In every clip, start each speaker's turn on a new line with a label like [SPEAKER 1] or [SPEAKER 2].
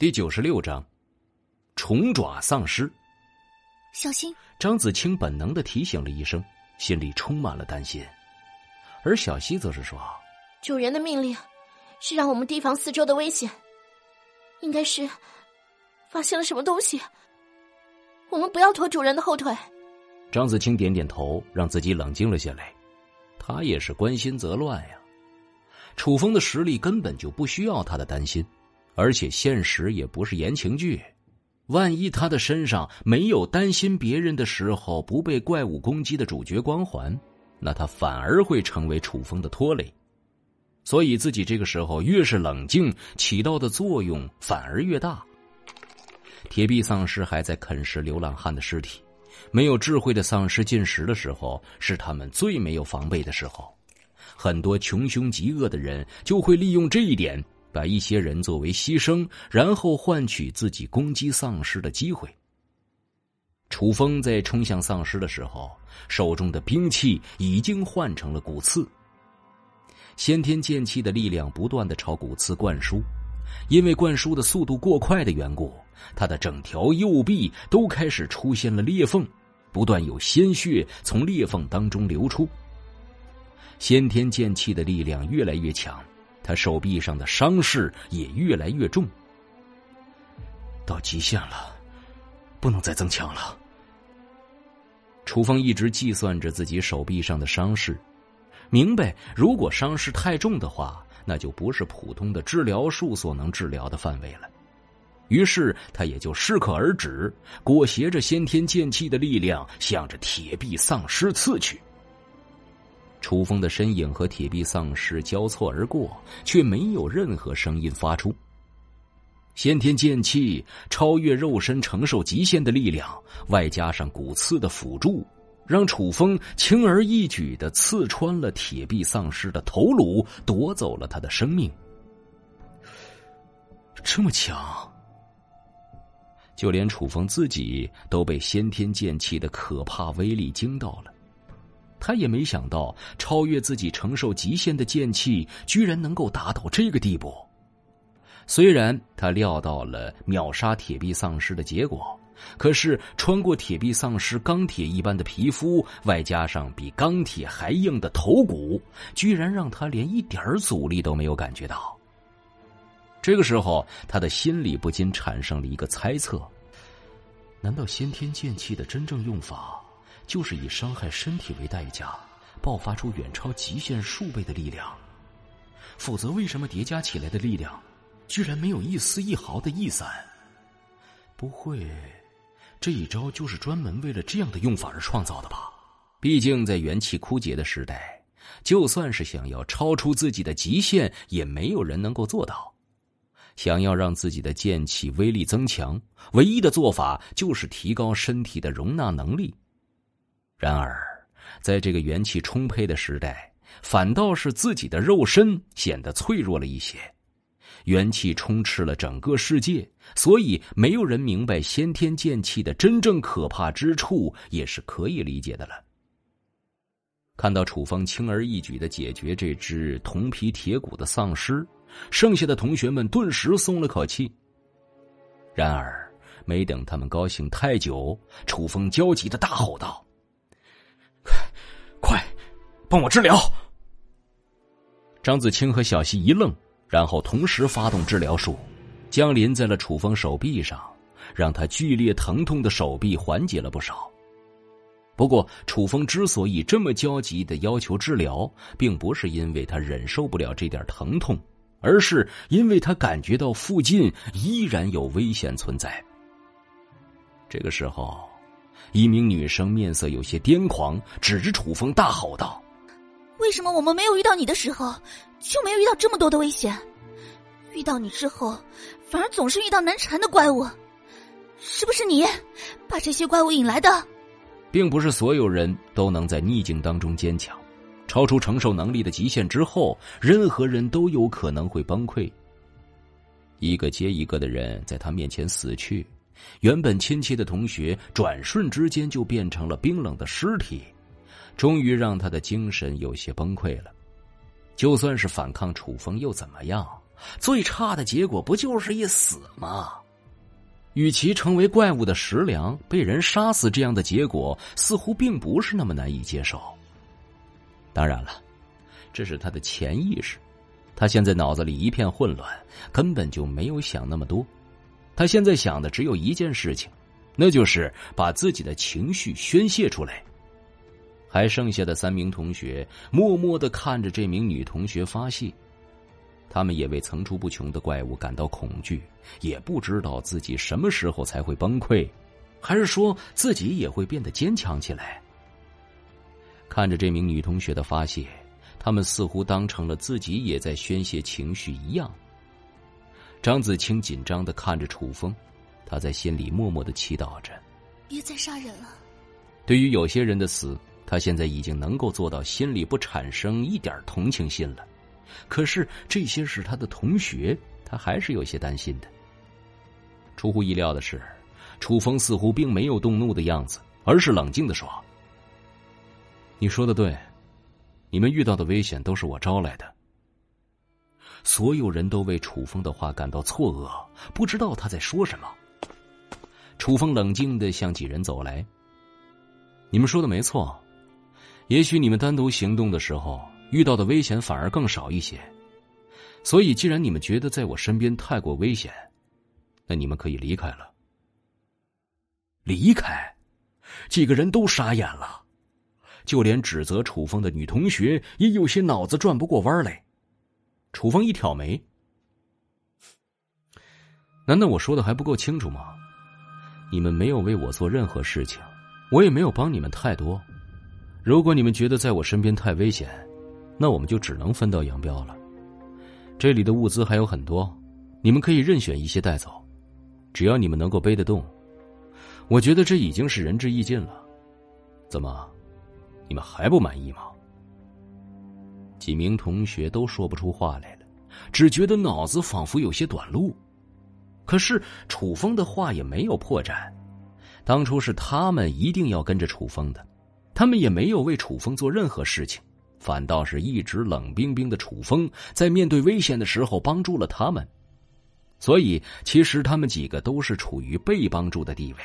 [SPEAKER 1] 第九十六章，虫爪丧尸。
[SPEAKER 2] 小心！
[SPEAKER 1] 张子清本能的提醒了一声，心里充满了担心。而小溪则是说：“
[SPEAKER 2] 主人的命令是让我们提防四周的危险，应该是发现了什么东西。我们不要拖主人的后腿。”
[SPEAKER 1] 张子清点点头，让自己冷静了下来。他也是关心则乱呀。楚风的实力根本就不需要他的担心。而且现实也不是言情剧，万一他的身上没有担心别人的时候不被怪物攻击的主角光环，那他反而会成为楚风的拖累。所以自己这个时候越是冷静，起到的作用反而越大。铁臂丧尸还在啃食流浪汉的尸体，没有智慧的丧尸进食的时候，是他们最没有防备的时候。很多穷凶极恶的人就会利用这一点。把一些人作为牺牲，然后换取自己攻击丧尸的机会。楚风在冲向丧尸的时候，手中的兵器已经换成了骨刺。先天剑气的力量不断的朝骨刺灌输，因为灌输的速度过快的缘故，他的整条右臂都开始出现了裂缝，不断有鲜血从裂缝当中流出。先天剑气的力量越来越强。他手臂上的伤势也越来越重，到极限了，不能再增强了。楚风一直计算着自己手臂上的伤势，明白如果伤势太重的话，那就不是普通的治疗术所能治疗的范围了。于是他也就适可而止，裹挟着先天剑气的力量，向着铁臂丧尸刺去。楚风的身影和铁臂丧尸交错而过，却没有任何声音发出。先天剑气超越肉身承受极限的力量，外加上骨刺的辅助，让楚风轻而易举的刺穿了铁臂丧尸的头颅，夺走了他的生命。这么强，就连楚风自己都被先天剑气的可怕威力惊到了。他也没想到，超越自己承受极限的剑气，居然能够达到这个地步。虽然他料到了秒杀铁臂丧尸的结果，可是穿过铁臂丧尸钢铁一般的皮肤，外加上比钢铁还硬的头骨，居然让他连一点阻力都没有感觉到。这个时候，他的心里不禁产生了一个猜测：难道先天剑气的真正用法？就是以伤害身体为代价，爆发出远超极限数倍的力量。否则，为什么叠加起来的力量，居然没有一丝一毫的逸散？不会，这一招就是专门为了这样的用法而创造的吧？毕竟在元气枯竭的时代，就算是想要超出自己的极限，也没有人能够做到。想要让自己的剑气威力增强，唯一的做法就是提高身体的容纳能力。然而，在这个元气充沛的时代，反倒是自己的肉身显得脆弱了一些。元气充斥了整个世界，所以没有人明白先天剑气的真正可怕之处，也是可以理解的了。看到楚风轻而易举的解决这只铜皮铁骨的丧尸，剩下的同学们顿时松了口气。然而，没等他们高兴太久，楚风焦急的大吼道。帮我治疗！张子清和小溪一愣，然后同时发动治疗术，降临在了楚风手臂上，让他剧烈疼痛的手臂缓解了不少。不过，楚风之所以这么焦急的要求治疗，并不是因为他忍受不了这点疼痛，而是因为他感觉到附近依然有危险存在。这个时候，一名女生面色有些癫狂，指着楚风大吼道。
[SPEAKER 2] 为什么我们没有遇到你的时候，就没有遇到这么多的危险？遇到你之后，反而总是遇到难缠的怪物，是不是你把这些怪物引来的？
[SPEAKER 1] 并不是所有人都能在逆境当中坚强，超出承受能力的极限之后，任何人都有可能会崩溃。一个接一个的人在他面前死去，原本亲切的同学，转瞬之间就变成了冰冷的尸体。终于让他的精神有些崩溃了，就算是反抗楚风又怎么样？最差的结果不就是一死吗？与其成为怪物的食粮，被人杀死，这样的结果似乎并不是那么难以接受。当然了，这是他的潜意识，他现在脑子里一片混乱，根本就没有想那么多。他现在想的只有一件事情，那就是把自己的情绪宣泄出来。还剩下的三名同学默默的看着这名女同学发泄。他们也为层出不穷的怪物感到恐惧，也不知道自己什么时候才会崩溃，还是说自己也会变得坚强起来。看着这名女同学的发泄，他们似乎当成了自己也在宣泄情绪一样。张子清紧张的看着楚风，他在心里默默的祈祷着：
[SPEAKER 2] 别再杀人了。
[SPEAKER 1] 对于有些人的死，他现在已经能够做到心里不产生一点同情心了。可是这些是他的同学，他还是有些担心的。出乎意料的是，楚风似乎并没有动怒的样子，而是冷静的说：“你说的对，你们遇到的危险都是我招来的。”所有人都为楚风的话感到错愕，不知道他在说什么。楚风冷静的向几人走来：“你们说的没错，也许你们单独行动的时候。”遇到的危险反而更少一些，所以既然你们觉得在我身边太过危险，那你们可以离开了。离开，几个人都傻眼了，就连指责楚风的女同学也有些脑子转不过弯来。楚风一挑眉：“难道我说的还不够清楚吗？你们没有为我做任何事情，我也没有帮你们太多。如果你们觉得在我身边太危险，”那我们就只能分道扬镳了。这里的物资还有很多，你们可以任选一些带走，只要你们能够背得动。我觉得这已经是仁至义尽了。怎么，你们还不满意吗？几名同学都说不出话来了，只觉得脑子仿佛有些短路。可是楚风的话也没有破绽，当初是他们一定要跟着楚风的，他们也没有为楚风做任何事情。反倒是一直冷冰冰的楚风，在面对危险的时候帮助了他们，所以其实他们几个都是处于被帮助的地位。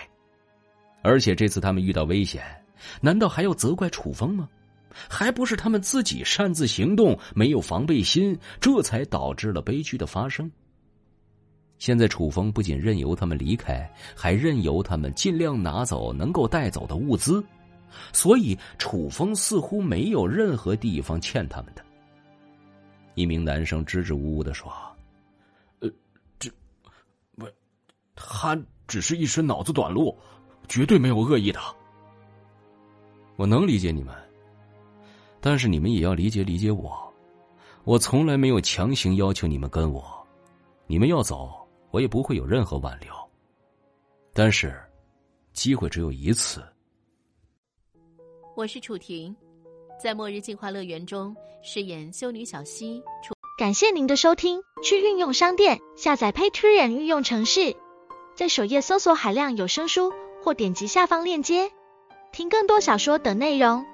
[SPEAKER 1] 而且这次他们遇到危险，难道还要责怪楚风吗？还不是他们自己擅自行动，没有防备心，这才导致了悲剧的发生。现在楚风不仅任由他们离开，还任由他们尽量拿走能够带走的物资。所以，楚风似乎没有任何地方欠他们的。一名男生支支吾吾的说：“呃，这，不，他只是一时脑子短路，绝对没有恶意的。我能理解你们，但是你们也要理解理解我。我从来没有强行要求你们跟我，你们要走，我也不会有任何挽留。但是，机会只有一次。”
[SPEAKER 3] 我是楚婷，在《末日进化乐园》中饰演修女小希。
[SPEAKER 4] 感谢您的收听，去运用商店下载 Patreon 运用城市，在首页搜索海量有声书，或点击下方链接听更多小说等内容。